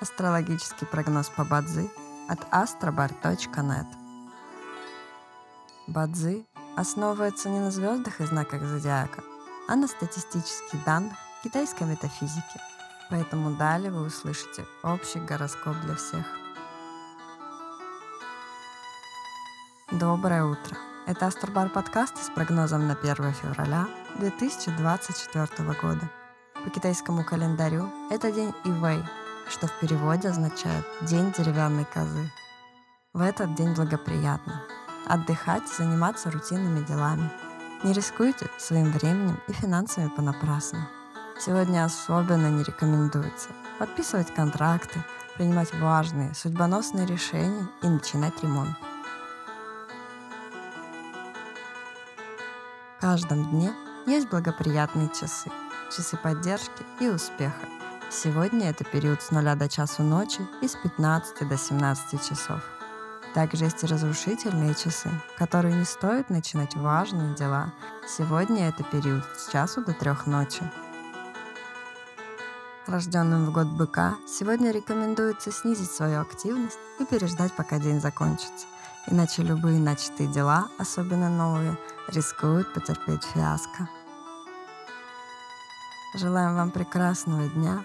Астрологический прогноз по Бадзи от astrobar.net. Бадзи основывается не на звездах и знаках зодиака, а на статистических данных китайской метафизики. Поэтому далее вы услышите общий гороскоп для всех. Доброе утро! Это Астробар подкаст с прогнозом на 1 февраля 2024 года. По китайскому календарю это день Ивэй, что в переводе означает «день деревянной козы». В этот день благоприятно отдыхать заниматься рутинными делами. Не рискуйте своим временем и финансами понапрасну. Сегодня особенно не рекомендуется подписывать контракты, принимать важные, судьбоносные решения и начинать ремонт. В каждом дне есть благоприятные часы, часы поддержки и успеха. Сегодня это период с 0 до часу ночи и с 15 до 17 часов. Также есть и разрушительные часы, которые не стоит начинать важные дела. Сегодня это период с часу до трех ночи. Рожденным в год быка сегодня рекомендуется снизить свою активность и переждать, пока день закончится. Иначе любые начатые дела, особенно новые, рискуют потерпеть фиаско. Желаем вам прекрасного дня